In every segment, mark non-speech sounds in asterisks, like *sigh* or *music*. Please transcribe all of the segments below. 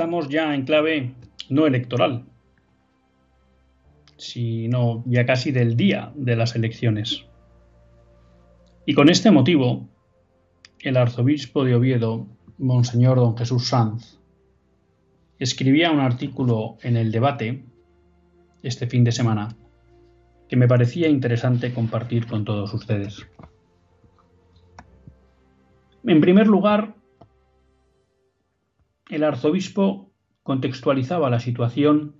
Estamos ya en clave no electoral, sino ya casi del día de las elecciones. Y con este motivo, el arzobispo de Oviedo, Monseñor Don Jesús Sanz, escribía un artículo en el debate este fin de semana que me parecía interesante compartir con todos ustedes. En primer lugar, el arzobispo contextualizaba la situación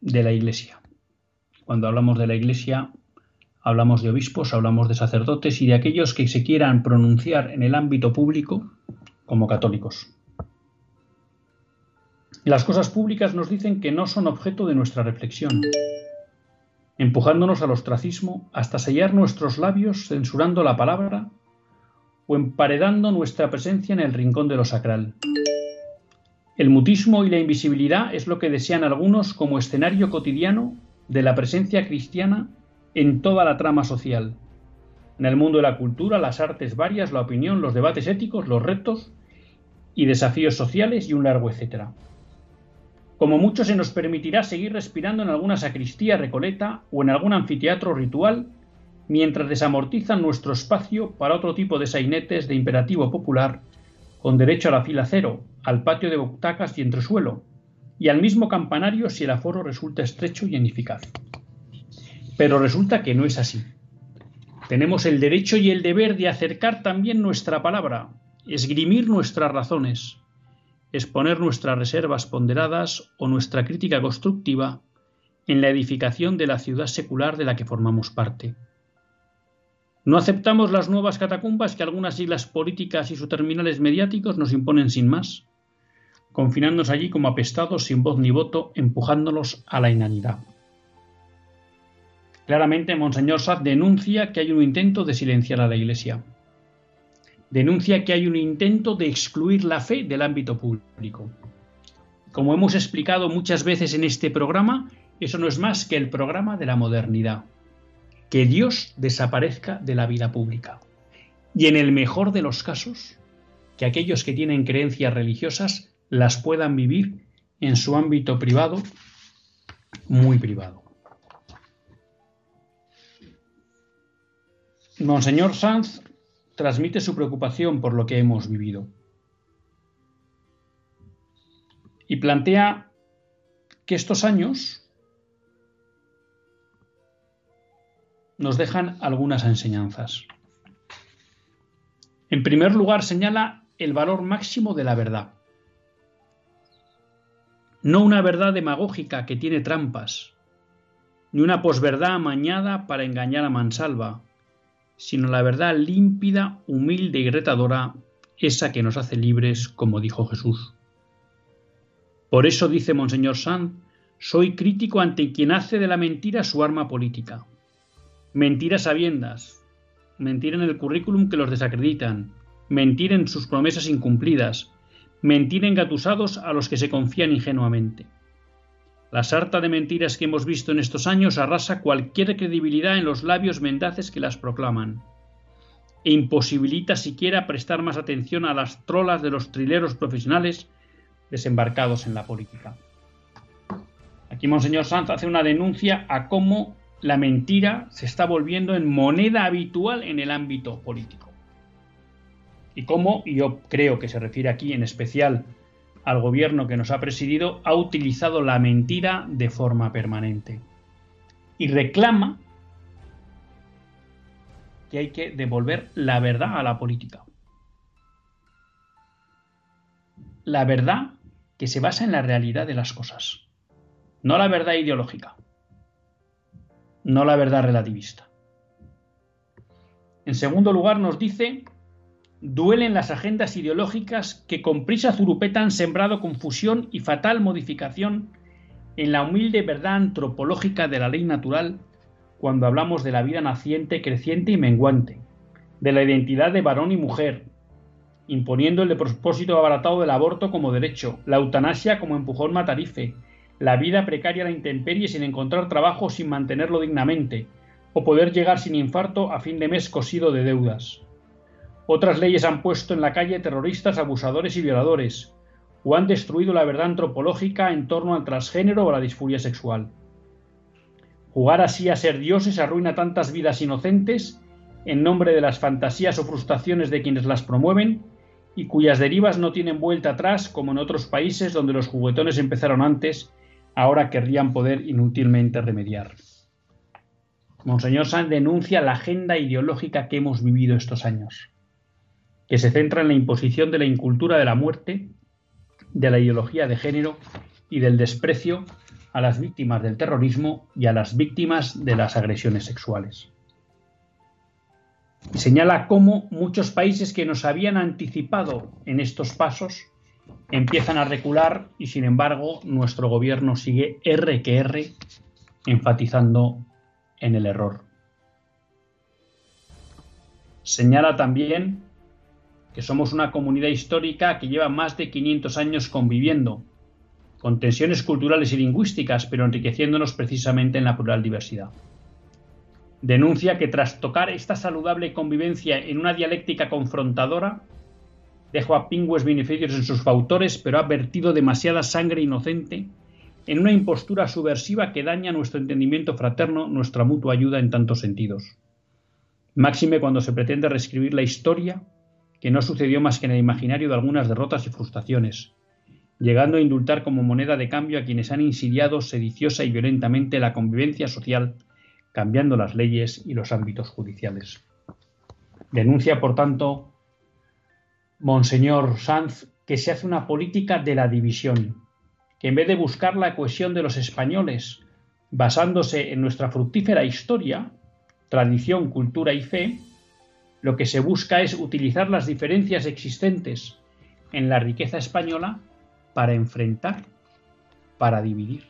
de la Iglesia. Cuando hablamos de la Iglesia, hablamos de obispos, hablamos de sacerdotes y de aquellos que se quieran pronunciar en el ámbito público como católicos. Las cosas públicas nos dicen que no son objeto de nuestra reflexión, empujándonos al ostracismo hasta sellar nuestros labios censurando la palabra o emparedando nuestra presencia en el rincón de lo sacral. El mutismo y la invisibilidad es lo que desean algunos como escenario cotidiano de la presencia cristiana en toda la trama social. En el mundo de la cultura, las artes varias, la opinión, los debates éticos, los retos y desafíos sociales y un largo etcétera. Como mucho se nos permitirá seguir respirando en alguna sacristía recoleta o en algún anfiteatro ritual mientras desamortizan nuestro espacio para otro tipo de sainetes de imperativo popular, con derecho a la fila cero, al patio de butacas y entresuelo, y al mismo campanario si el aforo resulta estrecho y ineficaz. Pero resulta que no es así. Tenemos el derecho y el deber de acercar también nuestra palabra, esgrimir nuestras razones, exponer nuestras reservas ponderadas o nuestra crítica constructiva en la edificación de la ciudad secular de la que formamos parte. No aceptamos las nuevas catacumbas que algunas siglas políticas y sus terminales mediáticos nos imponen sin más, confinándonos allí como apestados sin voz ni voto, empujándolos a la inanidad. Claramente, Monseñor Saz denuncia que hay un intento de silenciar a la Iglesia. Denuncia que hay un intento de excluir la fe del ámbito público. Como hemos explicado muchas veces en este programa, eso no es más que el programa de la modernidad que Dios desaparezca de la vida pública. Y en el mejor de los casos, que aquellos que tienen creencias religiosas las puedan vivir en su ámbito privado, muy privado. Monseñor Sanz transmite su preocupación por lo que hemos vivido y plantea que estos años nos dejan algunas enseñanzas. En primer lugar, señala el valor máximo de la verdad. No una verdad demagógica que tiene trampas, ni una posverdad amañada para engañar a mansalva, sino la verdad límpida, humilde y retadora, esa que nos hace libres, como dijo Jesús. Por eso dice Monseñor Sanz, soy crítico ante quien hace de la mentira su arma política. Mentiras sabiendas, mentir en el currículum que los desacreditan, mentir en sus promesas incumplidas, mentir engatusados a los que se confían ingenuamente. La sarta de mentiras que hemos visto en estos años arrasa cualquier credibilidad en los labios mendaces que las proclaman e imposibilita siquiera prestar más atención a las trolas de los trileros profesionales desembarcados en la política. Aquí Monseñor Sanz hace una denuncia a cómo la mentira se está volviendo en moneda habitual en el ámbito político. Y cómo, y yo creo que se refiere aquí en especial al gobierno que nos ha presidido, ha utilizado la mentira de forma permanente. Y reclama que hay que devolver la verdad a la política. La verdad que se basa en la realidad de las cosas, no la verdad ideológica, no la verdad relativista. En segundo lugar, nos dice, duelen las agendas ideológicas que con prisa zurupeta han sembrado confusión y fatal modificación en la humilde verdad antropológica de la ley natural cuando hablamos de la vida naciente, creciente y menguante, de la identidad de varón y mujer, imponiendo el propósito abaratado del aborto como derecho, la eutanasia como empujón matarife, la vida precaria a la intemperie sin encontrar trabajo sin mantenerlo dignamente, o poder llegar sin infarto a fin de mes cosido de deudas. Otras leyes han puesto en la calle terroristas, abusadores y violadores, o han destruido la verdad antropológica en torno al transgénero o a la disfuria sexual. Jugar así a ser dioses arruina tantas vidas inocentes en nombre de las fantasías o frustraciones de quienes las promueven y cuyas derivas no tienen vuelta atrás como en otros países donde los juguetones empezaron antes, ahora querrían poder inútilmente remediar. Monseñor Sanz denuncia la agenda ideológica que hemos vivido estos años, que se centra en la imposición de la incultura de la muerte, de la ideología de género y del desprecio a las víctimas del terrorismo y a las víctimas de las agresiones sexuales. Y señala cómo muchos países que nos habían anticipado en estos pasos empiezan a recular y sin embargo nuestro gobierno sigue R que R enfatizando en el error. Señala también que somos una comunidad histórica que lleva más de 500 años conviviendo con tensiones culturales y lingüísticas, pero enriqueciéndonos precisamente en la plural diversidad. Denuncia que tras tocar esta saludable convivencia en una dialéctica confrontadora, dejó a pingües beneficios en sus fautores, pero ha vertido demasiada sangre inocente en una impostura subversiva que daña nuestro entendimiento fraterno, nuestra mutua ayuda en tantos sentidos. Máxime cuando se pretende reescribir la historia, que no sucedió más que en el imaginario de algunas derrotas y frustraciones, llegando a indultar como moneda de cambio a quienes han insidiado sediciosa y violentamente la convivencia social, cambiando las leyes y los ámbitos judiciales. Denuncia, por tanto, Monseñor Sanz, que se hace una política de la división, que en vez de buscar la cohesión de los españoles, basándose en nuestra fructífera historia, tradición, cultura y fe, lo que se busca es utilizar las diferencias existentes en la riqueza española para enfrentar, para dividir.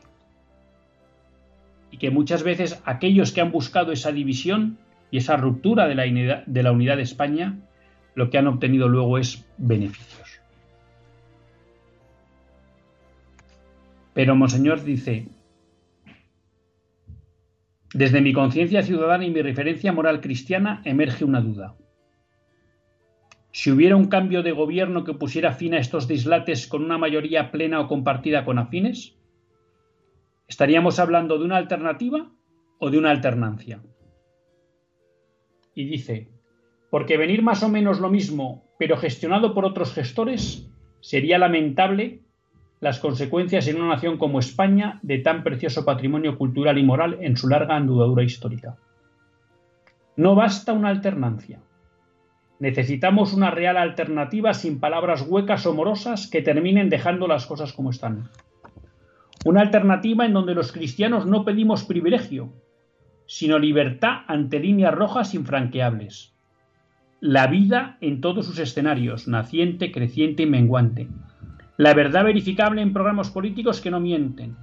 Y que muchas veces aquellos que han buscado esa división y esa ruptura de la, unidad de, la unidad de España, lo que han obtenido luego es beneficios. Pero Monseñor dice, desde mi conciencia ciudadana y mi referencia moral cristiana emerge una duda. Si hubiera un cambio de gobierno que pusiera fin a estos dislates con una mayoría plena o compartida con afines, ¿estaríamos hablando de una alternativa o de una alternancia? Y dice, porque venir más o menos lo mismo, pero gestionado por otros gestores, sería lamentable las consecuencias en una nación como España de tan precioso patrimonio cultural y moral en su larga andadura histórica. No basta una alternancia Necesitamos una real alternativa sin palabras huecas o morosas que terminen dejando las cosas como están. Una alternativa en donde los cristianos no pedimos privilegio, sino libertad ante líneas rojas infranqueables. La vida en todos sus escenarios, naciente, creciente y menguante. La verdad verificable en programas políticos que no mienten.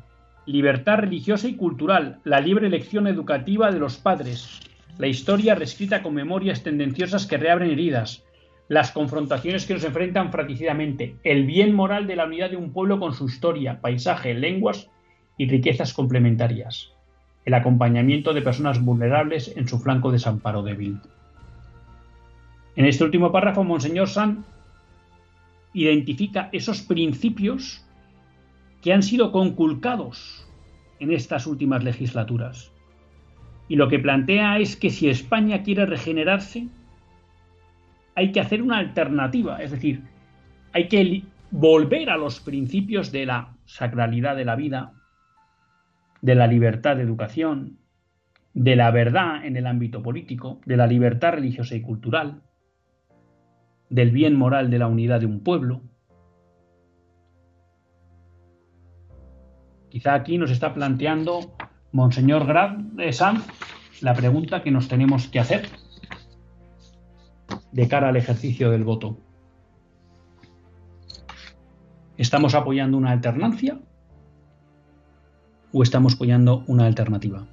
Libertad religiosa y cultural, la libre elección educativa de los padres, la historia reescrita con memorias tendenciosas que reabren heridas, las confrontaciones que nos enfrentan fratricidamente, el bien moral de la unidad de un pueblo con su historia, paisaje, lenguas y riquezas complementarias, el acompañamiento de personas vulnerables en su flanco desamparo débil. En este último párrafo, Monseñor San identifica esos principios que han sido conculcados en estas últimas legislaturas. Y lo que plantea es que si España quiere regenerarse, hay que hacer una alternativa, es decir, hay que volver a los principios de la sacralidad de la vida, de la libertad de educación, de la verdad en el ámbito político, de la libertad religiosa y cultural, del bien moral de la unidad de un pueblo. Quizá aquí nos está planteando Monseñor Grad de Sanz la pregunta que nos tenemos que hacer de cara al ejercicio del voto. ¿Estamos apoyando una alternancia o estamos apoyando una alternativa?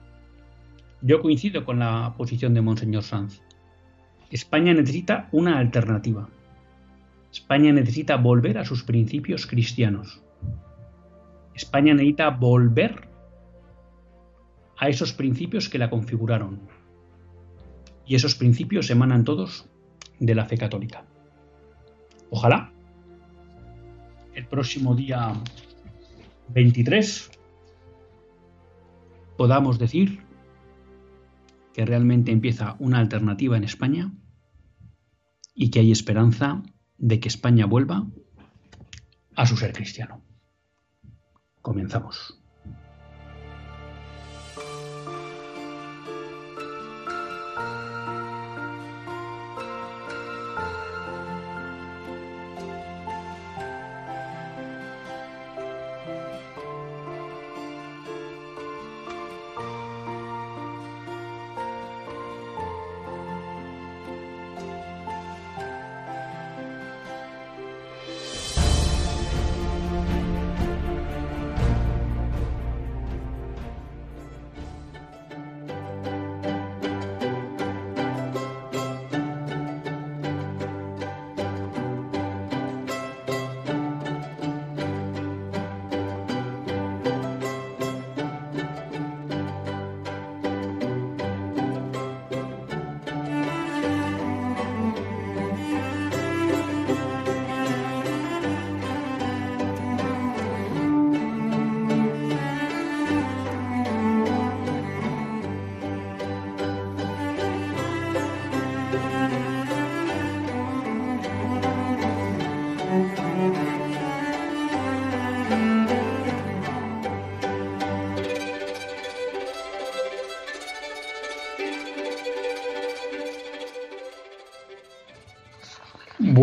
Yo coincido con la posición de Monseñor Sanz. España necesita una alternativa. España necesita volver a sus principios cristianos. España necesita volver a esos principios que la configuraron. Y esos principios emanan todos de la fe católica. Ojalá el próximo día 23 podamos decir que realmente empieza una alternativa en España y que hay esperanza de que España vuelva a su ser cristiano. Comenzamos.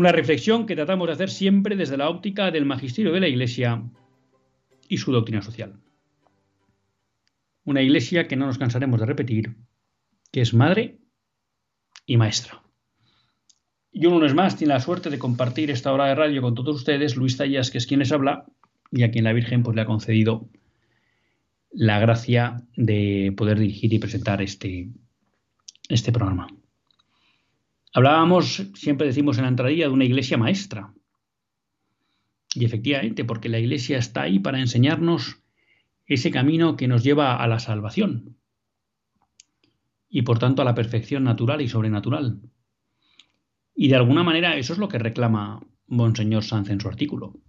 una reflexión que tratamos de hacer siempre desde la óptica del magisterio de la Iglesia y su doctrina social. Una Iglesia que no nos cansaremos de repetir, que es madre y maestra. Y uno es más tiene la suerte de compartir esta hora de radio con todos ustedes, Luis Tallas, que es quien les habla, y a quien la Virgen pues, le ha concedido la gracia de poder dirigir y presentar este, este programa. Hablábamos, siempre decimos en la entradilla, de una iglesia maestra. Y efectivamente, porque la iglesia está ahí para enseñarnos ese camino que nos lleva a la salvación y por tanto a la perfección natural y sobrenatural. Y de alguna manera eso es lo que reclama Monseñor Sanz en su artículo.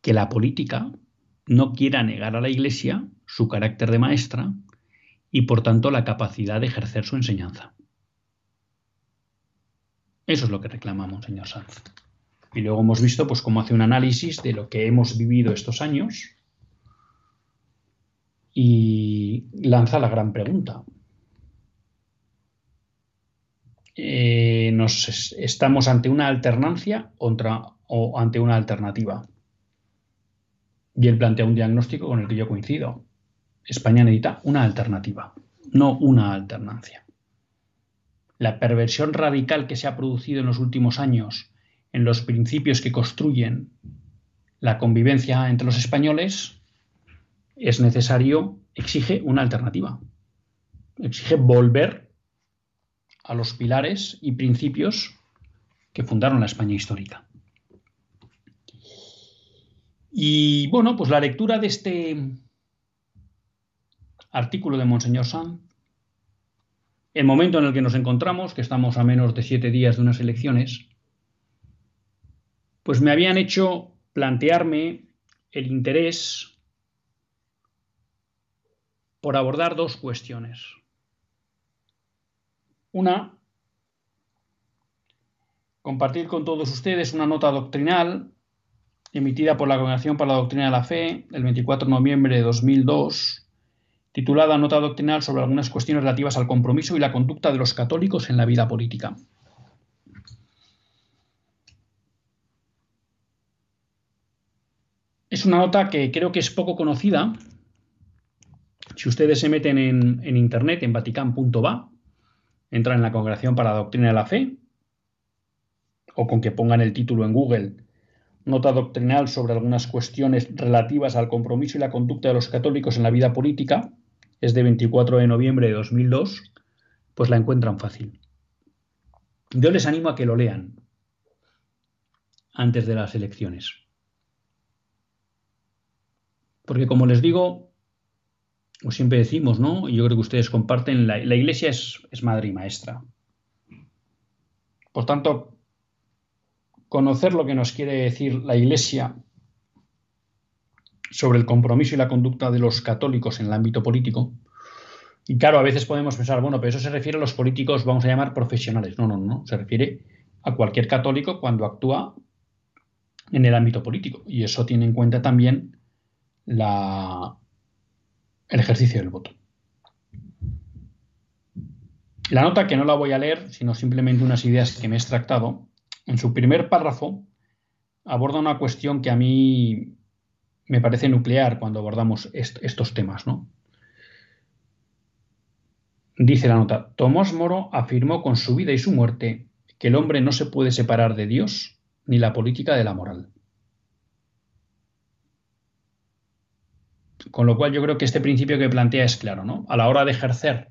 Que la política no quiera negar a la Iglesia su carácter de maestra y por tanto la capacidad de ejercer su enseñanza. Eso es lo que reclamamos, señor Sanz. Y luego hemos visto pues, cómo hace un análisis de lo que hemos vivido estos años y lanza la gran pregunta. Eh, nos, ¿Estamos ante una alternancia o ante una alternativa? Y él plantea un diagnóstico con el que yo coincido. España necesita una alternativa, no una alternancia. La perversión radical que se ha producido en los últimos años en los principios que construyen la convivencia entre los españoles es necesario, exige una alternativa. Exige volver a los pilares y principios que fundaron la España histórica. Y bueno, pues la lectura de este artículo de Monseñor Sanz, el momento en el que nos encontramos, que estamos a menos de siete días de unas elecciones, pues me habían hecho plantearme el interés por abordar dos cuestiones. Una, compartir con todos ustedes una nota doctrinal emitida por la Congregación para la Doctrina de la Fe el 24 de noviembre de 2002, titulada Nota doctrinal sobre algunas cuestiones relativas al compromiso y la conducta de los católicos en la vida política. Es una nota que creo que es poco conocida. Si ustedes se meten en, internet, en vatican.va, entran en la Congregación para la Doctrina de la Fe, o con que pongan el título en Google, nota doctrinal sobre algunas cuestiones relativas al compromiso y la conducta de los católicos en la vida política, es de 24 de noviembre de 2002, pues la encuentran fácil. Yo les animo a que lo lean antes de las elecciones. Porque como les digo, o siempre decimos, ¿no? Y yo creo que ustedes comparten, la, iglesia es, es madre y maestra. Por tanto, conocer lo que nos quiere decir la iglesia sobre el compromiso y la conducta de los católicos en el ámbito político. Y claro, a veces podemos pensar, bueno, pero eso se refiere a los políticos, vamos a llamar profesionales. No, no, no, se refiere a cualquier católico cuando actúa en el ámbito político. Y eso tiene en cuenta también la, el ejercicio del voto. La nota, que no la voy a leer, sino simplemente unas ideas que me he extractado, en su primer párrafo aborda una cuestión que a mí me parece nuclear cuando abordamos estos temas. ¿no? Dice la nota, Tomás Moro afirmó con su vida y su muerte que el hombre no se puede separar de Dios ni la política de la moral. Con lo cual yo creo que este principio que plantea es claro, ¿no? A la hora de ejercer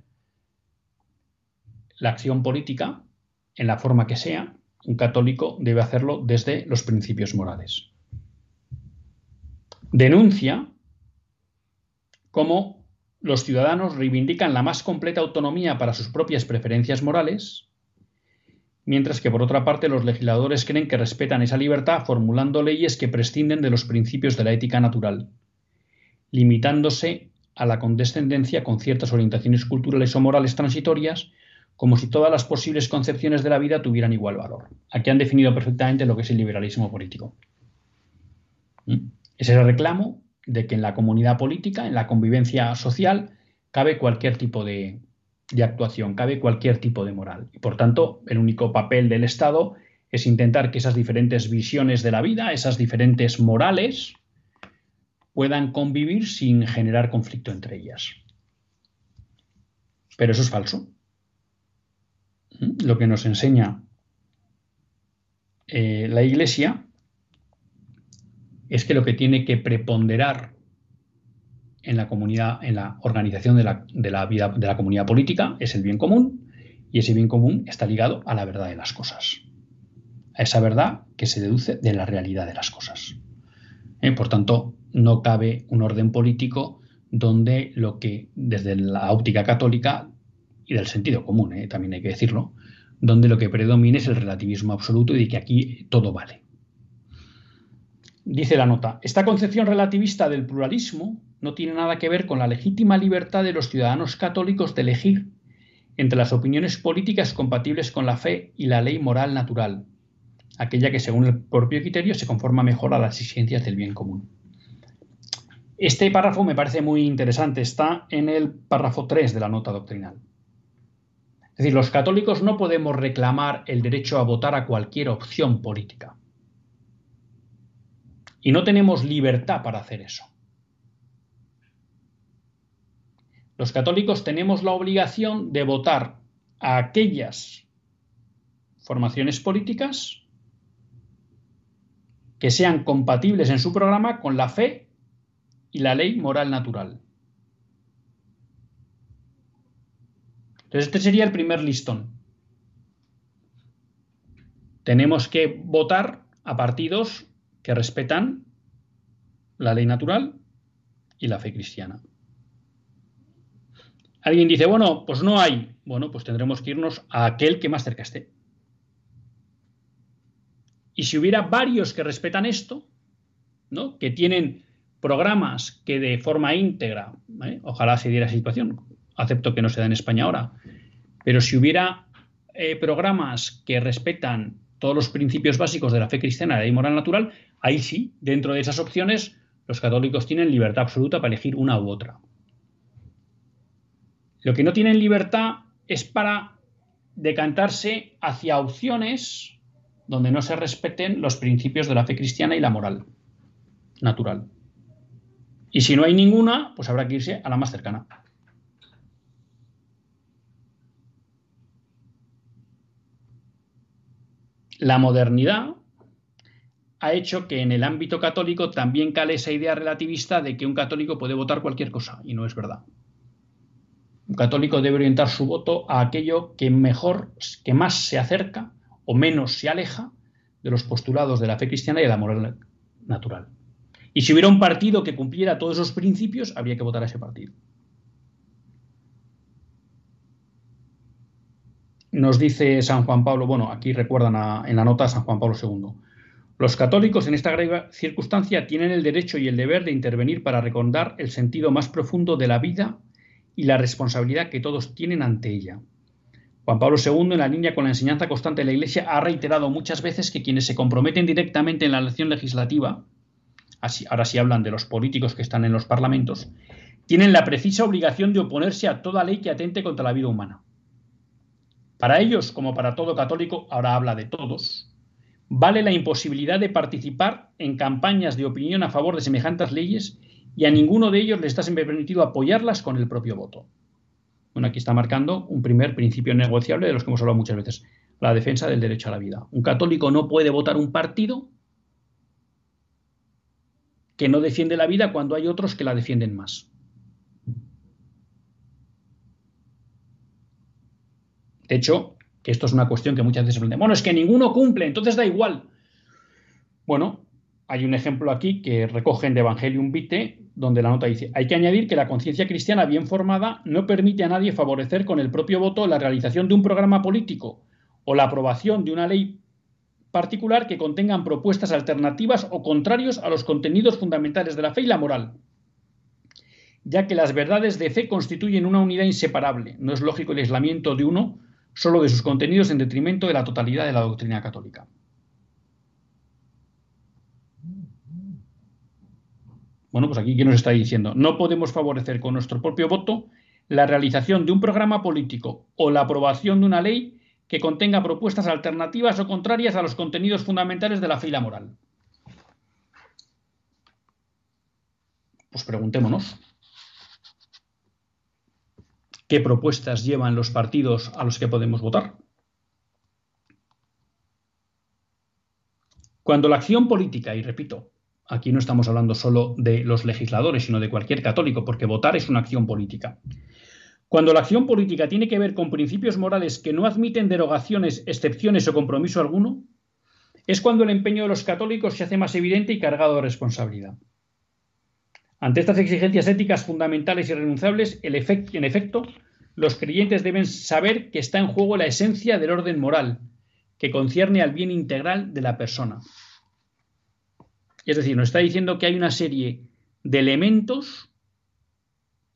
la acción política, en la forma que sea, un católico debe hacerlo desde los principios morales. Denuncia cómo los ciudadanos reivindican la más completa autonomía para sus propias preferencias morales, mientras que por otra parte los legisladores creen que respetan esa libertad formulando leyes que prescinden de los principios de la ética natural limitándose a la condescendencia con ciertas orientaciones culturales o morales transitorias, como si todas las posibles concepciones de la vida tuvieran igual valor. Aquí han definido perfectamente lo que es el liberalismo político. ¿Mm? Es el reclamo de que en la comunidad política, en la convivencia social, cabe cualquier tipo de, actuación, cabe cualquier tipo de moral. Y por tanto, el único papel del Estado es intentar que esas diferentes visiones de la vida, esas diferentes morales, puedan convivir sin generar conflicto entre ellas. Pero eso es falso. Lo que nos enseña eh, la Iglesia es que lo que tiene que preponderar en la comunidad, en la organización de la, vida de la comunidad política es el bien común y ese bien común está ligado a la verdad de las cosas, a esa verdad que se deduce de la realidad de las cosas. Eh, por tanto, no cabe un orden político donde lo que, desde la óptica católica y del sentido común, eh, también hay que decirlo, donde lo que predomine es el relativismo absoluto y de que aquí todo vale. Dice la nota, esta concepción relativista del pluralismo no tiene nada que ver con la legítima libertad de los ciudadanos católicos de elegir entre las opiniones políticas compatibles con la fe y la ley moral natural, aquella que según el propio criterio se conforma mejor a las exigencias del bien común. Este párrafo me parece muy interesante, está en el párrafo 3 de la nota doctrinal. Es decir, los católicos no podemos reclamar el derecho a votar a cualquier opción política. Y no tenemos libertad para hacer eso. Los católicos tenemos la obligación de votar a aquellas formaciones políticas que sean compatibles en su programa con la fe y la ley moral natural. Entonces, este sería el primer listón. Tenemos que votar a partidos que respetan la ley natural y la fe cristiana. Alguien dice, bueno, pues no hay. Bueno, pues tendremos que irnos a aquel que más cerca esté. Y si hubiera varios que respetan esto, ¿no? que tienen programas que de forma íntegra, ¿eh? ojalá se diera esa situación, acepto que no se da en España ahora, pero si hubiera eh, programas que respetan todos los principios básicos de la fe cristiana, la ley moral natural, ahí sí, dentro de esas opciones, los católicos tienen libertad absoluta para elegir una u otra. Lo que no tienen libertad es para decantarse hacia opciones donde no se respeten los principios de la fe cristiana y la moral natural. Y si no hay ninguna, pues habrá que irse a la más cercana. La modernidad ha hecho que en el ámbito católico también cale esa idea relativista de que un católico puede votar cualquier cosa, y no es verdad. Un católico debe orientar su voto a aquello que mejor, que más se acerca o menos se aleja de los postulados de la fe cristiana y de la moral natural. Y si hubiera un partido que cumpliera todos esos principios, habría que votar a ese partido. Nos dice San Juan Pablo, bueno, aquí recuerdan en la nota San Juan Pablo II. Los católicos en esta grave circunstancia tienen el derecho y el deber de intervenir para recordar el sentido más profundo de la vida y la responsabilidad que todos tienen ante ella. Juan Pablo II, en la línea con la enseñanza constante de la Iglesia, ha reiterado muchas veces que quienes se comprometen directamente en la elección legislativa, ahora sí hablan de los políticos que están en los parlamentos, tienen la precisa obligación de oponerse a toda ley que atente contra la vida humana. Para ellos, como para todo católico, ahora habla de todos, vale la imposibilidad de participar en campañas de opinión a favor de semejantes leyes y a ninguno de ellos le está permitido apoyarlas con el propio voto. Bueno, aquí está marcando un primer principio negociable de los que hemos hablado muchas veces, la defensa del derecho a la vida. Un católico no puede votar un partido que no defiende la vida cuando hay otros que la defienden más. De hecho, que esto es una cuestión que muchas veces se preguntan, bueno, es que ninguno cumple, entonces da igual. Bueno, hay un ejemplo aquí que recogen de Evangelium Vitae, donde la nota dice, hay que añadir que la conciencia cristiana bien formada no permite a nadie favorecer con el propio voto la realización de un programa político o la aprobación de una ley particular que contengan propuestas alternativas o contrarios a los contenidos fundamentales de la fe y la moral, ya que las verdades de fe constituyen una unidad inseparable. No es lógico el aislamiento de uno solo de sus contenidos en detrimento de la totalidad de la doctrina católica. Bueno, pues aquí, ¿qué nos está diciendo? No podemos favorecer con nuestro propio voto la realización de un programa político o la aprobación de una ley que contenga propuestas alternativas o contrarias a los contenidos fundamentales de la fe y la moral. Pues preguntémonos. ¿Qué propuestas llevan los partidos a los que podemos votar? Cuando la acción política, y repito, aquí no estamos hablando solo de los legisladores, sino de cualquier católico, porque votar es una acción política. Cuando la acción política tiene que ver con principios morales que no admiten derogaciones, excepciones o compromiso alguno, es cuando el empeño de los católicos se hace más evidente y cargado de responsabilidad. Ante estas exigencias éticas fundamentales y renunciables, en efecto, los creyentes deben saber que está en juego la esencia del orden moral, que concierne al bien integral de la persona. Es decir, nos está diciendo que hay una serie de elementos,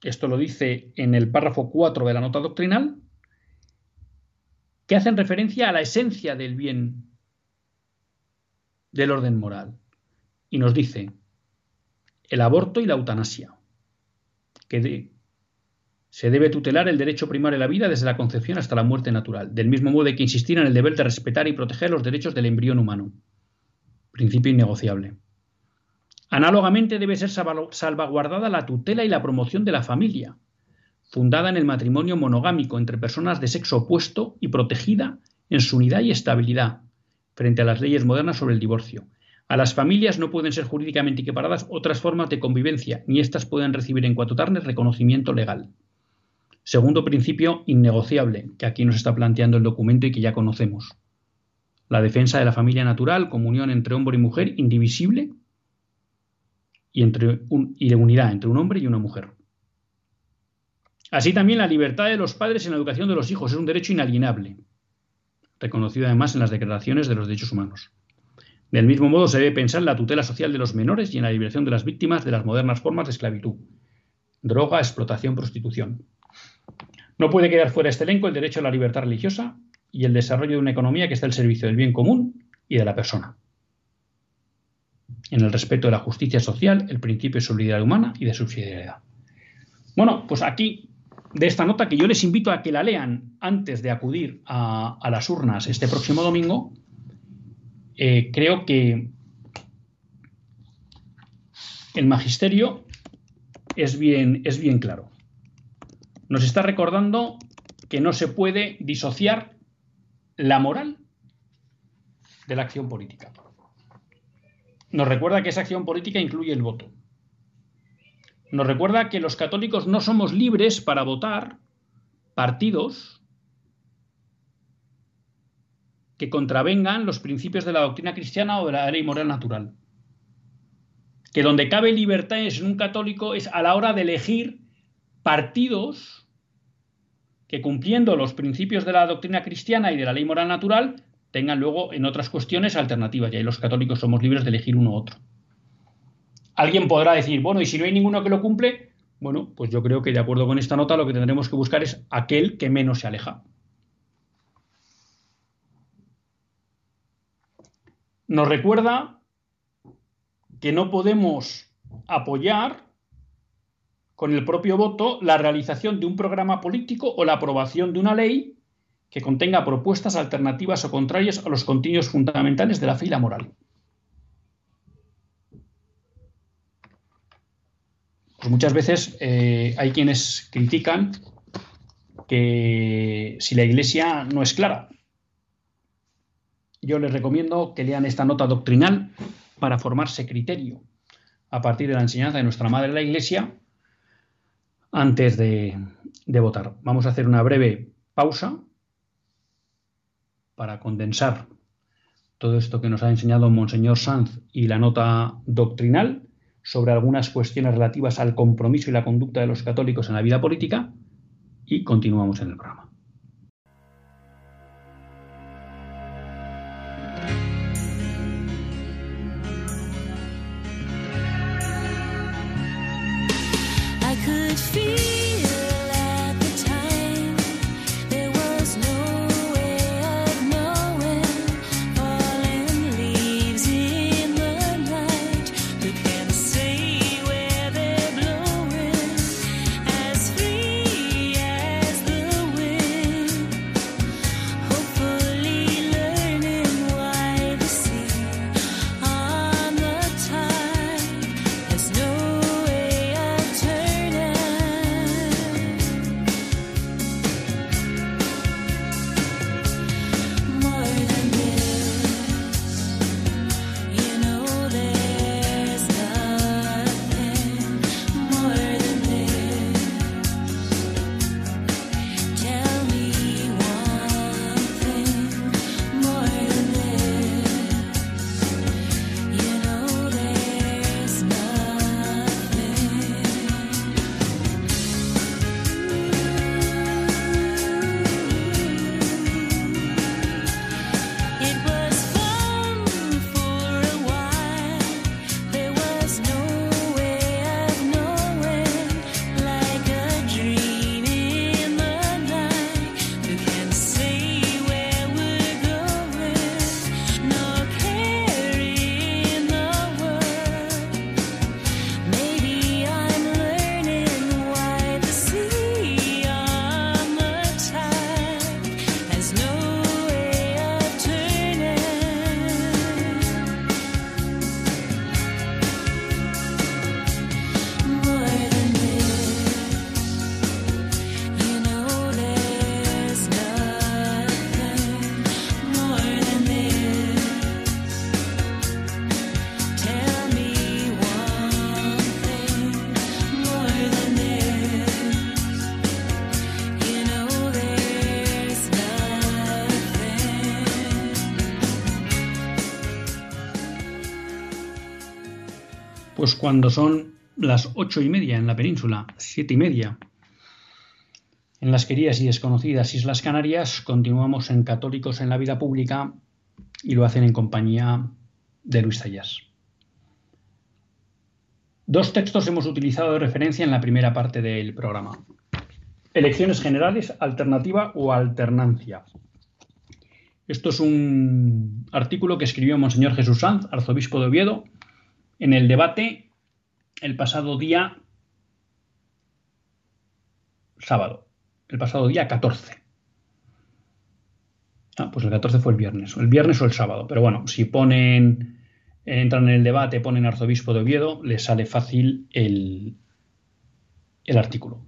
esto lo dice en el párrafo 4 de la nota doctrinal, que hacen referencia a la esencia del bien del orden moral. Y nos dice, el aborto y la eutanasia, que se debe tutelar el derecho primario a la vida desde la concepción hasta la muerte natural, del mismo modo que insistir en el deber de respetar y proteger los derechos del embrión humano, principio innegociable. Análogamente debe ser salvaguardada la tutela y la promoción de la familia, fundada en el matrimonio monogámico entre personas de sexo opuesto y protegida en su unidad y estabilidad frente a las leyes modernas sobre el divorcio, A las familias no pueden ser jurídicamente equiparadas otras formas de convivencia, ni éstas pueden recibir en cuanto tarnes reconocimiento legal. Segundo principio innegociable, que aquí nos está planteando el documento y que ya conocemos. La defensa de la familia natural como unión entre hombre y mujer indivisible y, y de unidad entre un hombre y una mujer. Así también la libertad de los padres en la educación de los hijos es un derecho inalienable, reconocido además en las declaraciones de los derechos humanos. Del mismo modo se debe pensar en la tutela social de los menores y en la liberación de las víctimas de las modernas formas de esclavitud, droga, explotación, prostitución. No puede quedar fuera este elenco el derecho a la libertad religiosa y el desarrollo de una economía que esté al servicio del bien común y de la persona. En el respeto de la justicia social, el principio de solidaridad humana y de subsidiariedad. Bueno, pues aquí, de esta nota que yo les invito a que la lean antes de acudir a, las urnas este próximo domingo, eh, creo que el magisterio es bien, es bien claro. Nos está recordando que no se puede disociar la moral de la acción política. Nos recuerda que esa acción política incluye el voto. Nos recuerda que los católicos no somos libres para votar partidos que contravengan los principios de la doctrina cristiana o de la ley moral natural. Que donde cabe libertad en un católico es a la hora de elegir partidos que cumpliendo los principios de la doctrina cristiana y de la ley moral natural tengan luego en otras cuestiones alternativas. Y ahí los católicos somos libres de elegir uno u otro. Alguien podrá decir, bueno, y si no hay ninguno que lo cumple, bueno, pues yo creo que de acuerdo con esta nota lo que tendremos que buscar es aquel que menos se aleja. Nos recuerda que no podemos apoyar con el propio voto la realización de un programa político o la aprobación de una ley que contenga propuestas alternativas o contrarias a los contenidos fundamentales de la fe y la moral. Pues muchas veces eh, hay quienes critican que si la Iglesia no es clara, yo les recomiendo que lean esta nota doctrinal para formarse criterio a partir de la enseñanza de nuestra Madre la Iglesia antes de, votar. Vamos a hacer una breve pausa para condensar todo esto que nos ha enseñado Monseñor Sanz y la nota doctrinal sobre algunas cuestiones relativas al compromiso y la conducta de los católicos en la vida política y continuamos en el programa. Cuando son las ocho y media en la península, siete y media. En las queridas y desconocidas Islas Canarias continuamos en Católicos en la Vida Pública y lo hacen en compañía de Luis Tallas. Dos textos hemos utilizado de referencia en la primera parte del programa. Elecciones generales, alternativa o alternancia. Esto es un artículo que escribió Monseñor Jesús Sanz, arzobispo de Oviedo, en el debate el pasado día sábado, el pasado día 14. Ah, pues el 14 fue el viernes, el viernes o el sábado, pero bueno, si ponen, entran en el debate, ponen arzobispo de Oviedo, les sale fácil el, el artículo.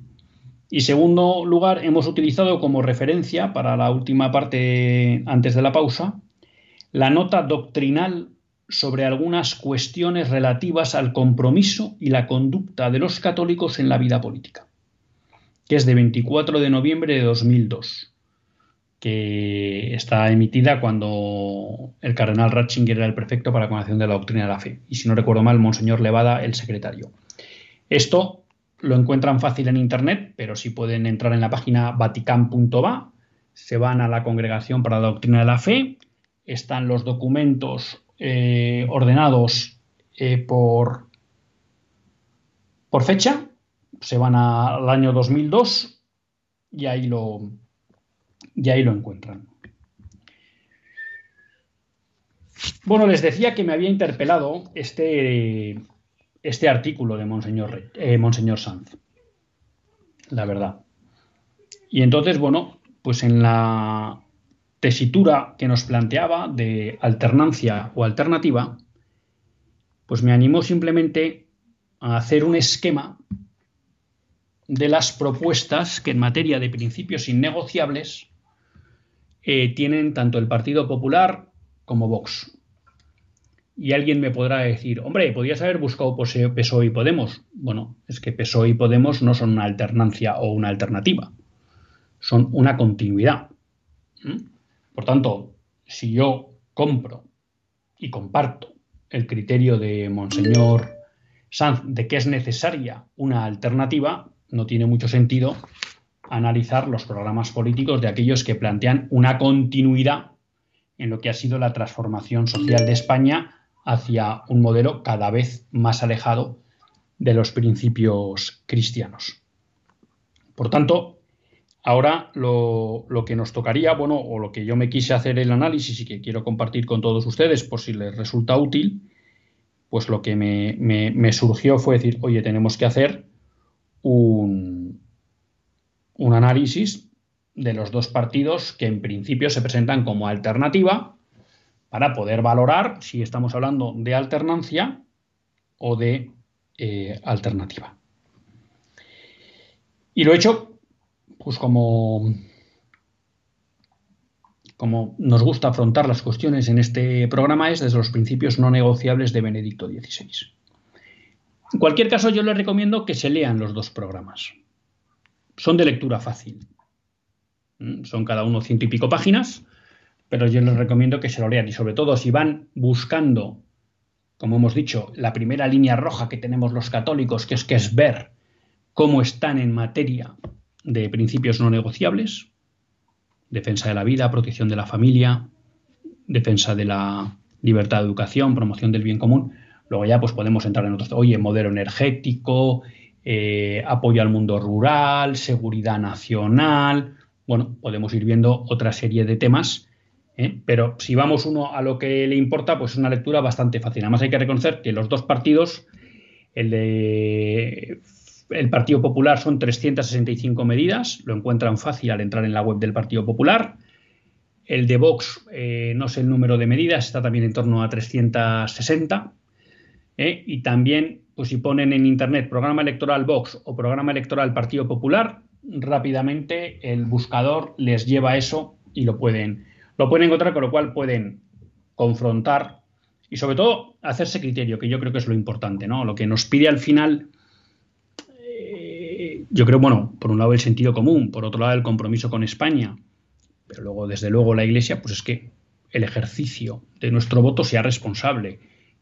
Y segundo lugar, hemos utilizado como referencia para la última parte antes de la pausa la nota doctrinal sobre algunas cuestiones relativas al compromiso y la conducta de los católicos en la vida política, que es de 24 de noviembre de 2002, que está emitida cuando el cardenal Ratzinger era el prefecto para la congregación de la doctrina de la fe, y si no recuerdo mal, Monseñor Levada, el secretario. Esto lo encuentran fácil en Internet, pero si pueden entrar en la página vatican.va, se van a la congregación para la doctrina de la fe, están los documentos eh, ordenados eh, por, por fecha, se van al año 2002 y ahí lo, y ahí lo encuentran. Bueno, les decía que me había interpelado este, este artículo de Monseñor, eh, Monseñor Sanz, la verdad. Y entonces, bueno, pues en la tesitura que nos planteaba de alternancia o alternativa, pues me animó simplemente a hacer un esquema de las propuestas que en materia de principios innegociables eh, tienen tanto el Partido Popular como Vox. Y alguien me podrá decir, hombre, podías haber buscado PSOE y Podemos. Bueno, es que PSOE y Podemos no son una alternancia o una alternativa, son una continuidad. Por tanto, si yo compro y comparto el criterio de Monseñor Sanz de que es necesaria una alternativa, no tiene mucho sentido analizar los programas políticos de aquellos que plantean una continuidad en lo que ha sido la transformación social de España hacia un modelo cada vez más alejado de los principios cristianos. Por tanto, Ahora lo, que nos tocaría, bueno, o lo que yo me quise hacer el análisis y que quiero compartir con todos ustedes por si les resulta útil, pues lo que me, surgió fue decir, oye, tenemos que hacer un, análisis de los dos partidos que en principio se presentan como alternativa para poder valorar si estamos hablando de alternancia o de eh, alternativa. Y lo he hecho pues como, como nos gusta afrontar las cuestiones en este programa, es desde los principios no negociables de Benedicto XVI. En cualquier caso, yo les recomiendo que se lean los dos programas. Son de lectura fácil. Mm, son cada uno ciento y pico páginas, pero yo les recomiendo que se lo lean y sobre todo si van buscando, como hemos dicho, la primera línea roja que tenemos los católicos, que es que es ver cómo están en materia de principios no negociables, defensa de la vida, protección de la familia, defensa de la libertad de educación, promoción del bien común. Luego ya pues podemos entrar en otros, oye, modelo energético, eh, apoyo al mundo rural, seguridad nacional. Bueno, podemos ir viendo otra serie de temas, ¿eh? pero si vamos uno a lo que le importa, pues es una lectura bastante fácil. Además hay que reconocer que los dos partidos, el de el Partido Popular son 365 medidas, lo encuentran fácil al entrar en la web del Partido Popular. El de Vox, eh, no sé el número de medidas, está también en torno a 360. ¿eh? Y también, pues si ponen en Internet programa electoral Vox o programa electoral Partido Popular, rápidamente el buscador les lleva eso y lo pueden, lo pueden encontrar, con lo cual pueden confrontar y sobre todo hacerse criterio, que yo creo que es lo importante, ¿no? Lo que nos pide al final yo creo, bueno, por un lado el sentido común, por otro lado el compromiso con España, pero luego, desde luego, la Iglesia, pues es que el ejercicio de nuestro voto sea responsable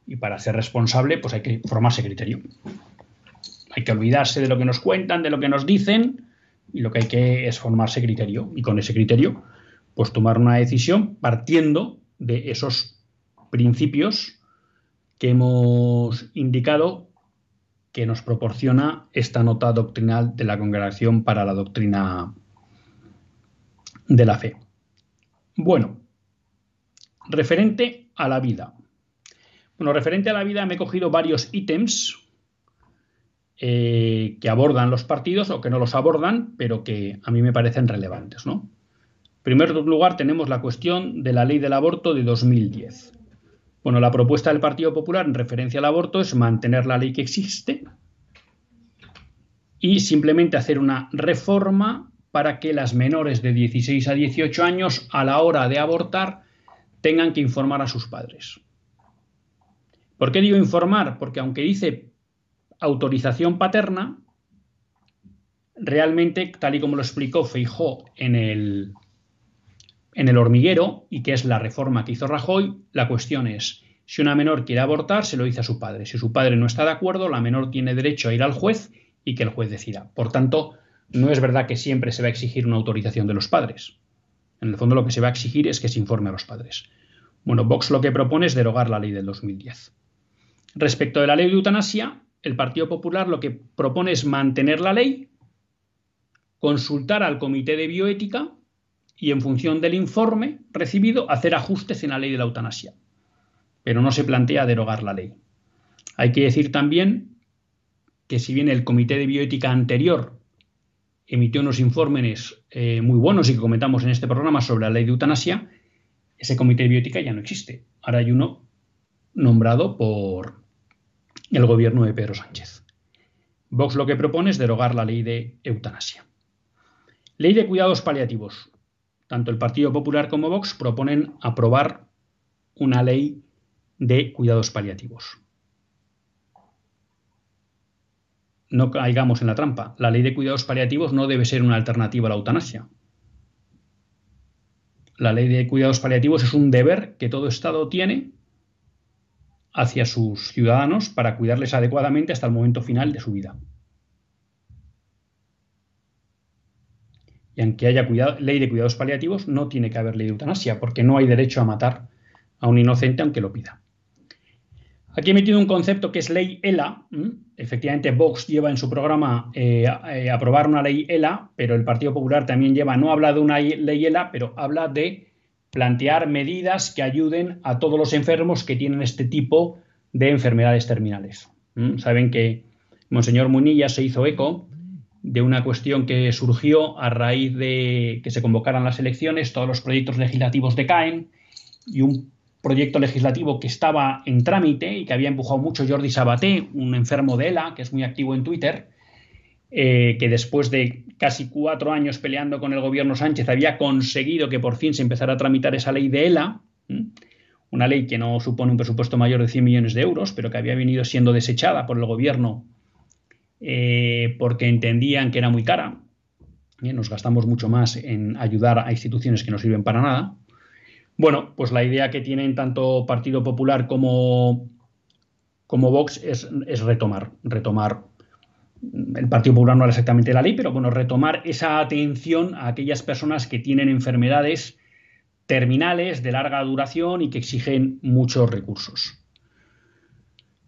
Y para ser responsable, pues hay que formarse criterio. Hay que olvidarse de lo que nos cuentan, de lo que nos dicen, y lo que hay que es formarse criterio. Y con ese criterio, pues tomar una decisión partiendo de esos principios que hemos indicado que nos proporciona esta nota doctrinal de la Congregación para la Doctrina de la Fe. Bueno, referente a la vida. Bueno, referente a la vida me he cogido varios ítems eh, que abordan los partidos o que no los abordan, pero que a mí me parecen relevantes. ¿no? En primer lugar, tenemos la cuestión de la ley del aborto de 2010. Bueno, la propuesta del Partido Popular en referencia al aborto es mantener la ley que existe y simplemente hacer una reforma para que las menores de 16 a 18 años a la hora de abortar tengan que informar a sus padres. ¿Por qué digo informar? Porque aunque dice autorización paterna, realmente, tal y como lo explicó Feijó en el, en el hormiguero, y que es la reforma que hizo Rajoy, la cuestión es, si una menor quiere abortar, se lo dice a su padre. Si su padre no está de acuerdo, la menor tiene derecho a ir al juez y que el juez decida. Por tanto, no es verdad que siempre se va a exigir una autorización de los padres. En el fondo lo que se va a exigir es que se informe a los padres. Bueno, Vox lo que propone es derogar la ley del 2010. Respecto de la ley de eutanasia, el Partido Popular lo que propone es mantener la ley, consultar al Comité de Bioética y en función del informe recibido hacer ajustes en la ley de la eutanasia. Pero no se plantea derogar la ley. Hay que decir también que si bien el Comité de Bioética anterior emitió unos informes eh, muy buenos y que comentamos en este programa sobre la ley de eutanasia, ese comité de bioética ya no existe. Ahora hay uno nombrado por el gobierno de Pedro Sánchez. Vox lo que propone es derogar la ley de eutanasia. Ley de cuidados paliativos. Tanto el Partido Popular como Vox proponen aprobar una ley de cuidados paliativos. no caigamos en la trampa. La ley de cuidados paliativos no debe ser una alternativa a la eutanasia. La ley de cuidados paliativos es un deber que todo Estado tiene hacia sus ciudadanos para cuidarles adecuadamente hasta el momento final de su vida. Y aunque haya ley de cuidados paliativos, no tiene que haber ley de eutanasia, porque no hay derecho a matar a un inocente aunque lo pida. Aquí he metido un concepto que es ley ELA. Efectivamente, Vox lleva en su programa eh, eh, aprobar una ley ELA, pero el Partido Popular también lleva, no habla de una ley ELA, pero habla de plantear medidas que ayuden a todos los enfermos que tienen este tipo de enfermedades terminales. Saben que Monseñor Munilla se hizo eco de una cuestión que surgió a raíz de que se convocaran las elecciones, todos los proyectos legislativos decaen y un proyecto legislativo que estaba en trámite y que había empujado mucho Jordi Sabaté, un enfermo de ELA, que es muy activo en Twitter, eh, que después de casi cuatro años peleando con el gobierno Sánchez había conseguido que por fin se empezara a tramitar esa ley de ELA, una ley que no supone un presupuesto mayor de 100 millones de euros, pero que había venido siendo desechada por el gobierno eh, porque entendían que era muy cara. nos gastamos mucho más en ayudar a instituciones que no sirven para nada. Bueno, pues la idea que tienen tanto Partido Popular como, como Vox es, retomar, retomar. El Partido Popular no era exactamente la ley, pero bueno, retomar esa atención a aquellas personas que tienen enfermedades terminales de larga duración y que exigen muchos recursos.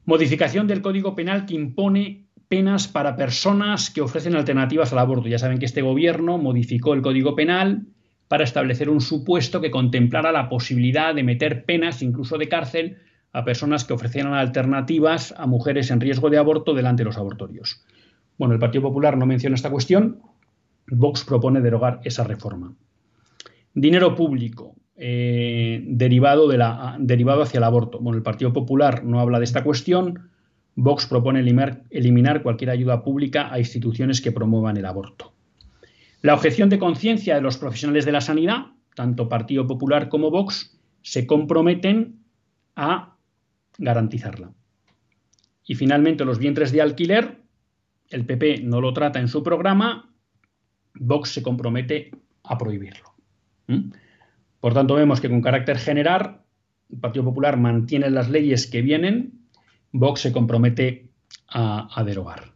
Modificación del Código Penal que impone penas para personas que ofrecen alternativas al aborto. Ya saben que este gobierno modificó el Código Penal para establecer un supuesto que contemplara la posibilidad de meter penas, incluso de cárcel, a personas que ofrecieran alternativas a mujeres en riesgo de aborto delante de los abortorios. Bueno, el Partido Popular no menciona esta cuestión. Vox propone derogar esa reforma. Dinero público eh, derivado, de la, derivado hacia el aborto. Bueno, el Partido Popular no habla de esta cuestión. Vox propone eliminar cualquier ayuda pública a instituciones que promuevan el aborto. La objeción de conciencia de los profesionales de la sanidad, tanto Partido Popular como Vox, se comprometen a garantizarla. Y finalmente los vientres de alquiler, el PP no lo trata en su programa, Vox se compromete a prohibirlo. ¿Mm? Por tanto, vemos que con carácter general el Partido Popular mantiene las leyes que vienen, Vox se compromete a, derogar.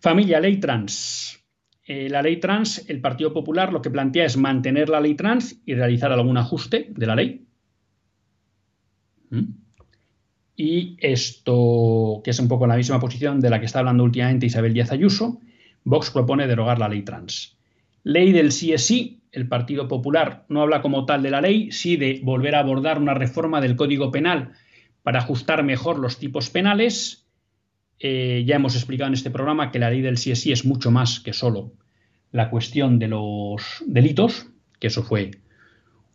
Familia, ley trans. Eh, la ley trans, el Partido Popular lo que plantea es mantener la ley trans y realizar algún ajuste de la ley. ¿Mm? Y esto, que es un poco la misma posición de la que está hablando últimamente Isabel Díaz Ayuso, Vox propone derogar la ley trans. Ley del sí es sí, el Partido Popular no habla como tal de la ley, sí de volver a abordar una reforma del Código Penal para ajustar mejor los tipos penales. Eh, ya hemos explicado en este programa que la ley del sí es sí es mucho más que solo la cuestión de los delitos, que eso fue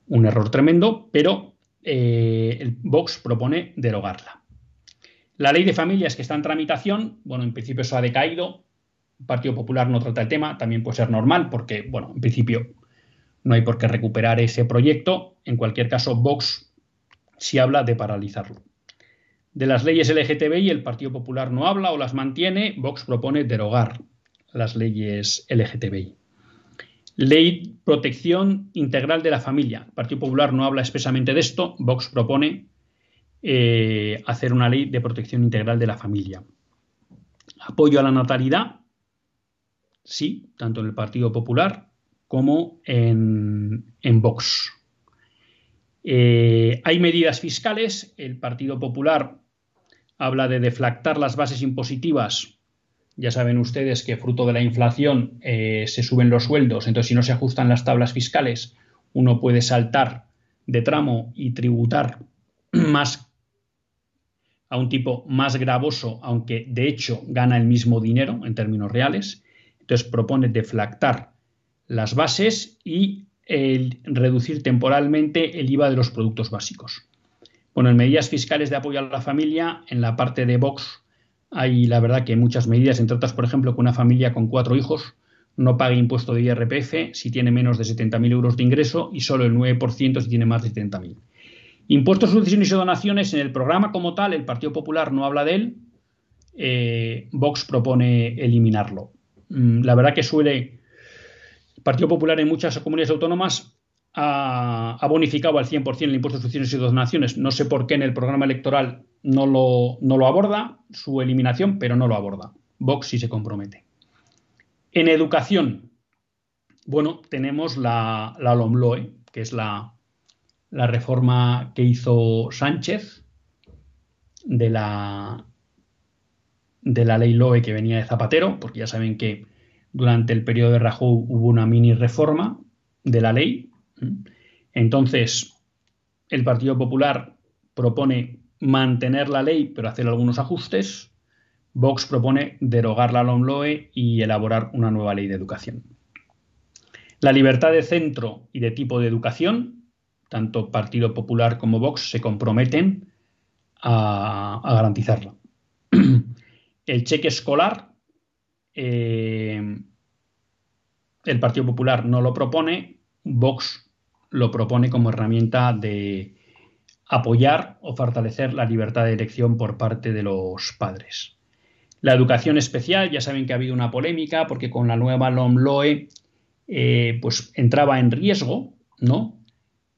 un error tremendo, pero eh, el Vox propone derogarla. La ley de familias que está en tramitación, bueno, en principio eso ha decaído, el Partido Popular no trata el tema, también puede ser normal, porque, bueno, en principio no hay por qué recuperar ese proyecto. En cualquier caso, Vox sí habla de paralizarlo. De las leyes LGTBI el Partido Popular no habla o las mantiene, Vox propone derogar las leyes LGTBI. Ley protección integral de la familia. El Partido Popular no habla expresamente de esto, Vox propone eh, hacer una ley de protección integral de la familia. Apoyo a la natalidad, sí, tanto en el Partido Popular como en, Vox. Eh, hay medidas fiscales. El Partido Popular habla de deflactar las bases impositivas. Ya saben ustedes que fruto de la inflación eh, se suben los sueldos, entonces si no se ajustan las tablas fiscales, uno puede saltar de tramo y tributar *clears throat* más a un tipo más gravoso, aunque de hecho gana el mismo dinero en términos reales. Entonces propone deflactar las bases y reducir temporalmente el IVA de los productos básicos. Bueno, en medidas fiscales de apoyo a la familia, en la parte de Vox hay la verdad que muchas medidas, entre otras, por ejemplo, que una familia con cuatro hijos no pague impuesto de IRPF si tiene menos de 70.000 euros de ingreso y solo el 9% si tiene más de 70.000. Impuestos, sucesiones y donaciones, en el programa como tal, el Partido Popular no habla de él, eh, Vox propone eliminarlo. Mm, la verdad que suele, el Partido Popular en muchas comunidades autónomas ha, bonificado al 100% el impuesto de sucesiones y donaciones. No sé por qué en el programa electoral no lo, aborda, su eliminación, pero no lo aborda. Vox sí se compromete. En educación, bueno, tenemos la, la LOMLOE, que es la, la reforma que hizo Sánchez de la, de la ley LOE que venía de Zapatero, porque ya saben que durante el periodo de Rajoy hubo una mini reforma de la ley. Entonces, el Partido Popular propone mantener la ley, pero hacer algunos ajustes. Vox propone derogar la LOMLOE y elaborar una nueva ley de educación. La libertad de centro y de tipo de educación, tanto Partido Popular como Vox se comprometen a, garantizarla. *clears throat* El cheque escolar, eh, el Partido Popular no lo propone, Vox lo propone como herramienta de apoyar o fortalecer la libertad de elección por parte de los padres. La educación especial, ya saben que ha habido una polémica porque con la nueva LOMLOE eh, pues entraba en riesgo, ¿no?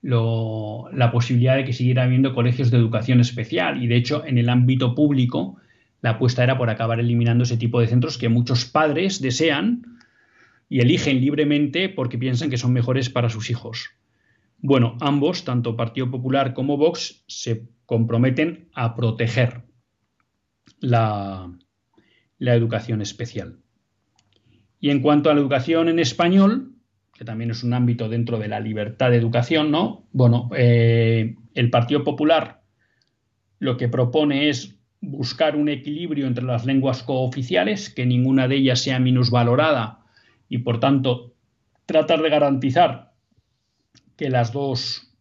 la posibilidad de que siguiera habiendo colegios de educación especial y de hecho en el ámbito público la apuesta era por acabar eliminando ese tipo de centros que muchos padres desean y eligen libremente porque piensan que son mejores para sus hijos. Bueno, ambos, tanto Partido Popular como Vox, se comprometen a proteger la, la educación especial. Y en cuanto a la educación en español, que también es un ámbito dentro de la libertad de educación, ¿no? Bueno, eh, el Partido Popular lo que propone es buscar un equilibrio entre las lenguas cooficiales, que ninguna de ellas sea minusvalorada y por tanto tratar de garantizar que las dos,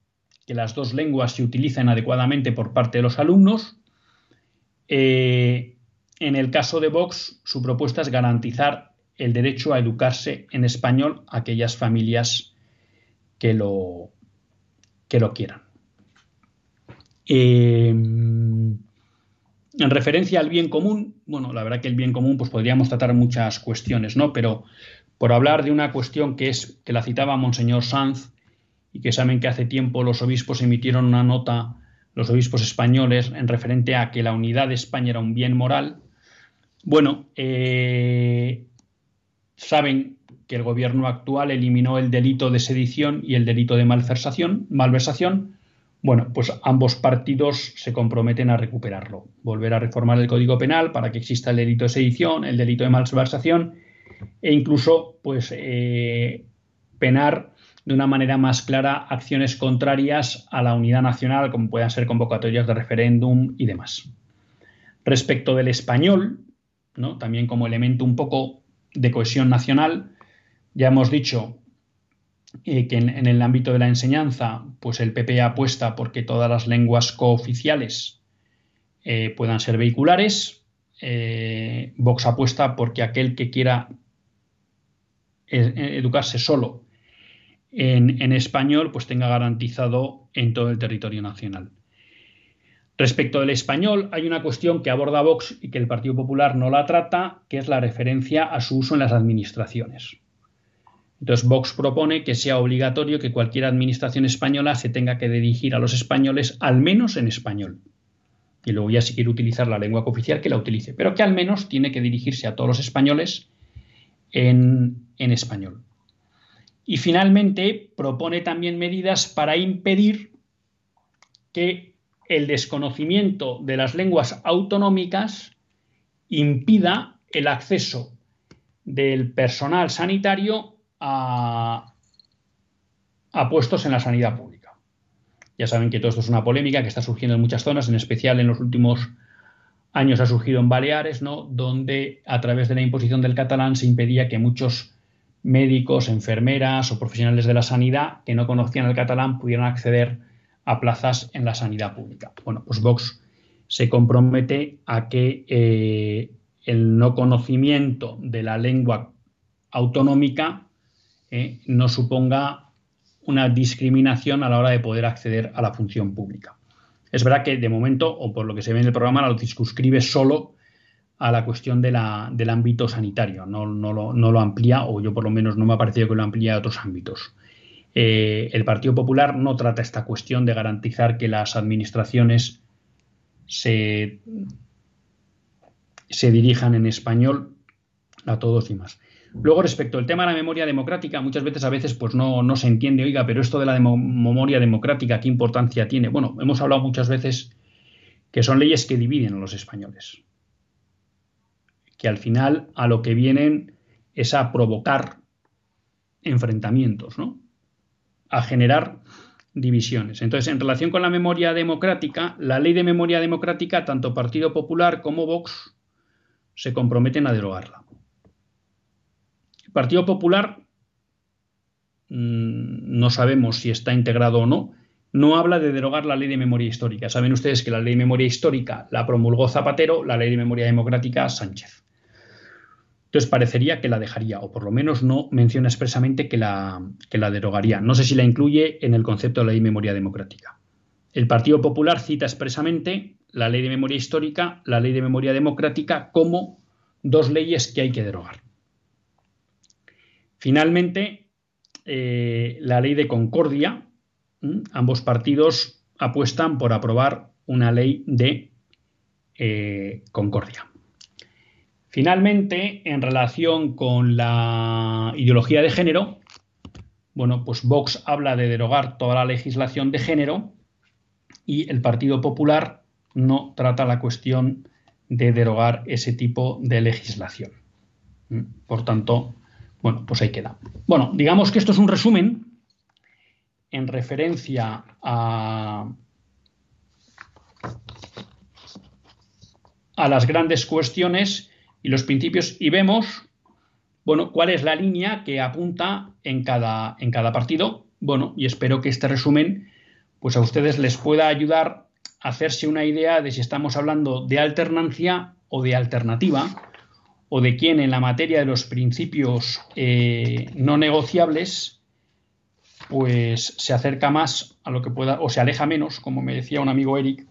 que las dos lenguas se utilicen adecuadamente por parte de los alumnos. Eh, en el caso de Vox, su propuesta es garantizar el derecho a educarse en español a aquellas familias que lo, que lo quieran. Eh, en referencia al bien común, bueno, la verdad que el bien común, pues podríamos tratar muchas cuestiones, ¿no? Pero por hablar de una cuestión que es, que la citaba Monseñor Sanz, y que saben que hace tiempo los obispos emitieron una nota los obispos españoles en referente a que la unidad de España era un bien moral, bueno, eh, saben que el gobierno actual eliminó el delito de sedición y el delito de malversación, malversación. Bueno, pues ambos partidos se comprometen a recuperarlo, volver a reformar el Código Penal para que exista el delito de sedición, el delito de malversación e incluso, pues, eh, penar de una manera más clara acciones contrarias a la unidad nacional, como puedan ser convocatorias de referéndum y demás. Respecto del español, ¿no? también como elemento un poco de cohesión nacional, ya hemos dicho eh, que en, el ámbito de la enseñanza, pues el PP apuesta porque todas las lenguas cooficiales eh, puedan ser vehiculares. Eh, Vox apuesta porque aquel que quiera educarse solo en, español, pues tenga garantizado en todo el territorio nacional. Respecto del español, hay una cuestión que aborda Vox y que el Partido Popular no la trata, que es la referencia a su uso en las administraciones. Entonces, Vox propone que sea obligatorio que cualquier administración española se tenga que dirigir a los españoles al menos en español. Y luego ya si quiere utilizar la lengua oficial, que la utilice, pero que al menos tiene que dirigirse a todos los españoles en español. Y finalmente propone también medidas para impedir que el desconocimiento de las lenguas autonómicas impida el acceso del personal sanitario a, puestos en la sanidad pública. Ya saben que todo esto es una polémica que está surgiendo en muchas zonas, en especial en los últimos años ha surgido en Baleares, ¿no? donde a través de la imposición del catalán se impedía que muchos médicos, enfermeras o profesionales de la sanidad que no conocían el catalán pudieran acceder a plazas en la sanidad pública. Bueno, pues Vox se compromete a que eh, el no conocimiento de la lengua autonómica eh, no suponga una discriminación a la hora de poder acceder a la función pública. Es verdad que de momento, o por lo que se ve en el programa, lo circunscribe solo a la cuestión del ámbito sanitario, no, lo, amplía, o yo por lo menos no me ha parecido que lo amplía a otros ámbitos. Eh, el Partido Popular no trata esta cuestión de garantizar que las administraciones se, se dirijan en español a todos y más. Luego, respecto al tema de la memoria democrática, muchas veces a veces pues no, no se entiende, oiga, pero esto de la memoria democrática, ¿qué importancia tiene? Bueno, hemos hablado muchas veces que son leyes que dividen a los españoles que al final a lo que vienen es a provocar enfrentamientos, ¿no? A generar divisiones. Entonces, en relación con la memoria democrática, la ley de memoria democrática, tanto Partido Popular como Vox se comprometen a derogarla. El Partido Popular mm, no sabemos si está integrado o no, no habla de derogar la ley de memoria histórica. Saben ustedes que la ley de memoria histórica la promulgó Zapatero, la ley de memoria democrática Sánchez. Entonces parecería que la dejaría, o por lo menos no menciona expresamente que la, la derogaría. No sé si la incluye en el concepto de la ley de memoria democrática. El Partido Popular cita expresamente la ley de memoria histórica, la ley de memoria democrática como dos leyes que hay que derogar. Finalmente, eh, la ley de concordia, ambos partidos apuestan por aprobar una ley de eh, concordia. Finalmente, en relación con la ideología de género, bueno, pues Vox habla de derogar toda la legislación de género y el Partido Popular no trata la cuestión de derogar ese tipo de legislación. ¿Mm? Por tanto, bueno, pues ahí queda. Bueno, digamos que esto es un resumen en referencia a, a las grandes cuestiones y los principios y vemos, bueno, cuál es la línea que apunta en cada, en cada partido. Bueno, y espero que este resumen pues a ustedes les pueda ayudar a hacerse una idea de si estamos hablando de alternancia o de alternativa, o de quién en la materia de los principios eh, no negociables, pues se acerca más a lo que pueda, o se aleja menos, como me decía un amigo Eric,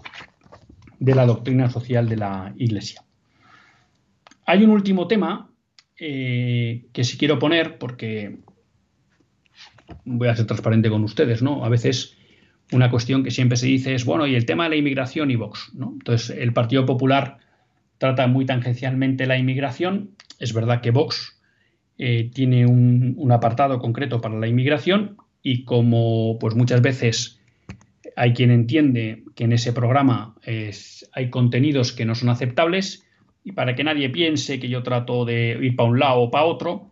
de la doctrina social de la Iglesia. Hay un último tema eh, que sí quiero poner porque voy a ser transparente con ustedes, ¿no? A veces una cuestión que siempre se dice es, bueno, y el tema de la inmigración y Vox, ¿no? Entonces, el Partido Popular trata muy tangencialmente la inmigración. Es verdad que Vox eh, tiene un, apartado concreto para la inmigración y como pues muchas veces hay quien entiende que en ese programa hay contenidos que no son aceptables y para que nadie piense que yo trato de ir para un lado o para otro,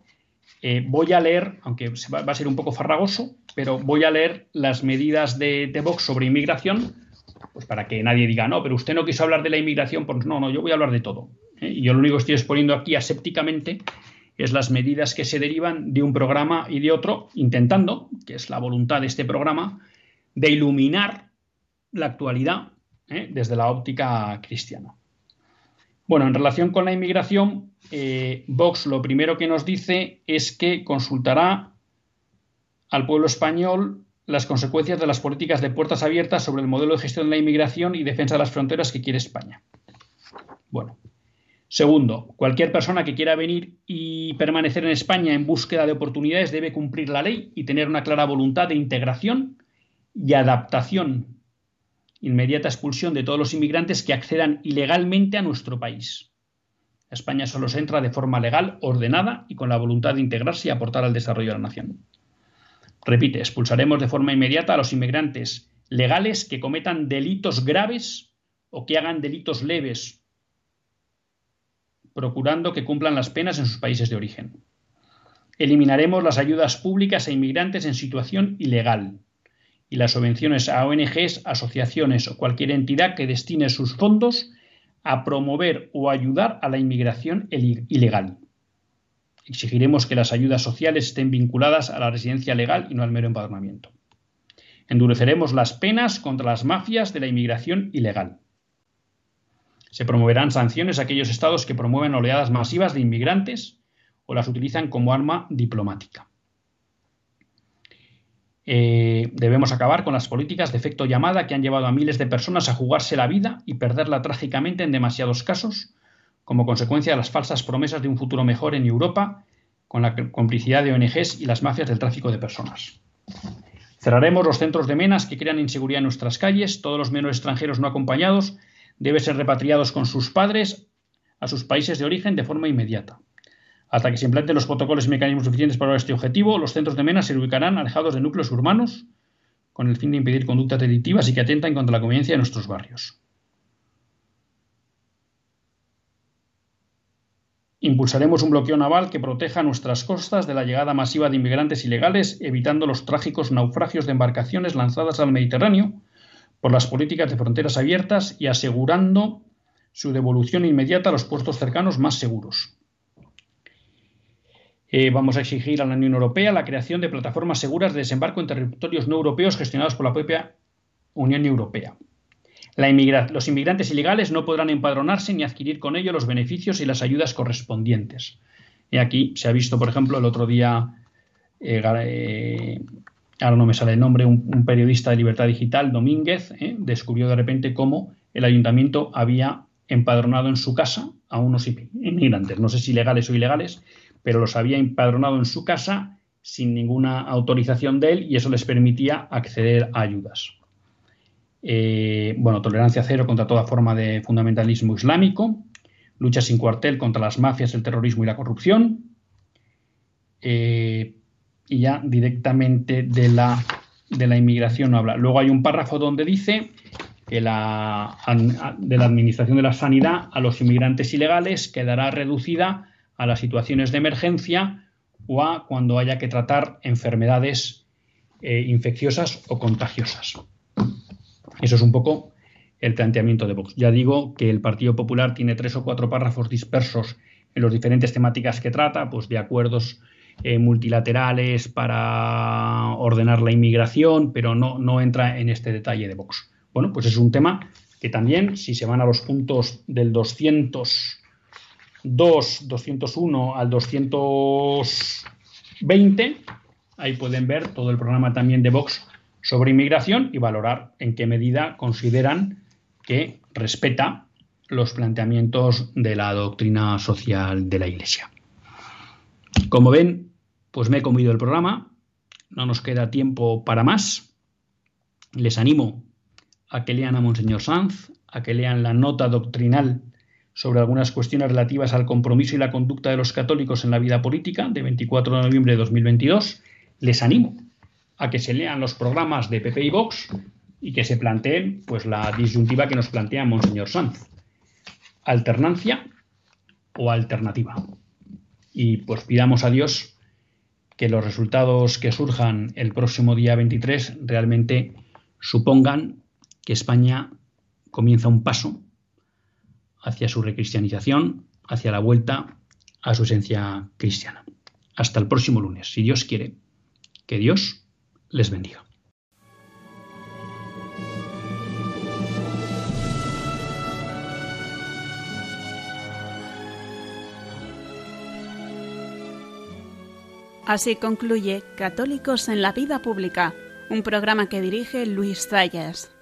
eh, voy a leer, aunque va, a ser un poco farragoso, pero voy a leer las medidas de, Vox sobre inmigración, pues para que nadie diga, no, pero usted no quiso hablar de la inmigración, pues no, no, yo voy a hablar de todo. ¿eh? Y yo lo único que estoy exponiendo aquí asépticamente es las medidas que se derivan de un programa y de otro, intentando, que es la voluntad de este programa, de iluminar la actualidad ¿eh? desde la óptica cristiana. Bueno, en relación con la inmigración, eh, Vox lo primero que nos dice es que consultará al pueblo español las consecuencias de las políticas de puertas abiertas sobre el modelo de gestión de la inmigración y defensa de las fronteras que quiere España. Bueno, Segundo, cualquier persona que quiera venir y permanecer en España en búsqueda de oportunidades debe cumplir la ley y tener una clara voluntad de integración y adaptación, inmediata expulsión de todos los inmigrantes que accedan ilegalmente a nuestro país. España solo se entra de forma legal, ordenada y con la voluntad de integrarse y aportar al desarrollo de la nación. Repite, expulsaremos de forma inmediata a los inmigrantes legales que cometan delitos graves o que hagan delitos leves procurando que cumplan las penas en sus países de origen. Eliminaremos las ayudas públicas a inmigrantes en situación ilegal y las subvenciones a ONGs, asociaciones o cualquier entidad que destine sus fondos a promover o ayudar a la inmigración ilegal. Exigiremos que las ayudas sociales estén vinculadas a la residencia legal y no al mero empadronamiento. Endureceremos las penas contra las mafias de la inmigración ilegal. Se promoverán sanciones a aquellos estados que promueven oleadas masivas de inmigrantes o las utilizan como arma diplomática. Eh, debemos acabar con las políticas de efecto llamada que han llevado a miles de personas a jugarse la vida y perderla trágicamente en demasiados casos, como consecuencia de las falsas promesas de un futuro mejor en Europa, con la complicidad de ONGs y las mafias del tráfico de personas. Cerraremos los centros de menas que crean inseguridad en nuestras calles, todos los menores extranjeros no acompañados deben ser repatriados con sus padres a sus países de origen de forma inmediata. Hasta que se implanten los protocolos y mecanismos suficientes para este objetivo, los centros de MENA se ubicarán alejados de núcleos urbanos con el fin de impedir conductas delictivas y que atentan contra la convivencia de nuestros barrios. Impulsaremos un bloqueo naval que proteja nuestras costas de la llegada masiva de inmigrantes ilegales, evitando los trágicos naufragios de embarcaciones lanzadas al Mediterráneo por las políticas de fronteras abiertas y asegurando su devolución inmediata a los puestos cercanos más seguros. Eh, vamos a exigir a la Unión Europea la creación de plataformas seguras de desembarco en territorios no europeos gestionados por la propia Unión Europea. los inmigrantes ilegales no podrán empadronarse ni adquirir con ello los beneficios y las ayudas correspondientes. Y aquí se ha visto, por ejemplo, el otro día eh, eh, ahora no me sale el nombre, un, periodista de Libertad Digital, Domínguez, descubrió de repente cómo el ayuntamiento había empadronado en su casa a unos inmigrantes, no sé si legales o ilegales, pero los había empadronado en su casa sin ninguna autorización de él y eso les permitía acceder a ayudas. Eh, bueno, tolerancia cero contra toda forma de fundamentalismo islámico, lucha sin cuartel contra las mafias, el terrorismo y la corrupción, eh, y ya directamente de la, de la inmigración no habla. Luego hay un párrafo donde dice que la, de la Administración de la Sanidad a los inmigrantes ilegales quedará reducida a las situaciones de emergencia o a cuando haya que tratar enfermedades eh, infecciosas o contagiosas. Eso es un poco el planteamiento de Vox. Ya digo que el Partido Popular tiene tres o cuatro párrafos dispersos en las diferentes temáticas que trata, pues de acuerdos eh, multilaterales para ordenar la inmigración, pero no, no entra en este detalle de Vox. Bueno, pues es un tema que también, si se van a los puntos del 202, 201 al 220, ahí pueden ver todo el programa también de Vox sobre inmigración y valorar en qué medida consideran que respeta los planteamientos de la doctrina social de la Iglesia. Como ven, pues me he comido el programa, no nos queda tiempo para más. Les animo a que lean a Monseñor Sanz, a que lean la nota doctrinal sobre algunas cuestiones relativas al compromiso y la conducta de los católicos en la vida política de 24 de noviembre de 2022. Les animo a que se lean los programas de PP y Vox y que se planteen pues, la disyuntiva que nos plantea Monseñor Sanz. Alternancia o alternativa. Y pues pidamos a Dios que los resultados que surjan el próximo día 23 realmente supongan que España comienza un paso hacia su recristianización, hacia la vuelta a su esencia cristiana. Hasta el próximo lunes, si Dios quiere. Que Dios les bendiga. Así concluye Católicos en la Vida Pública, un programa que dirige Luis Zayas.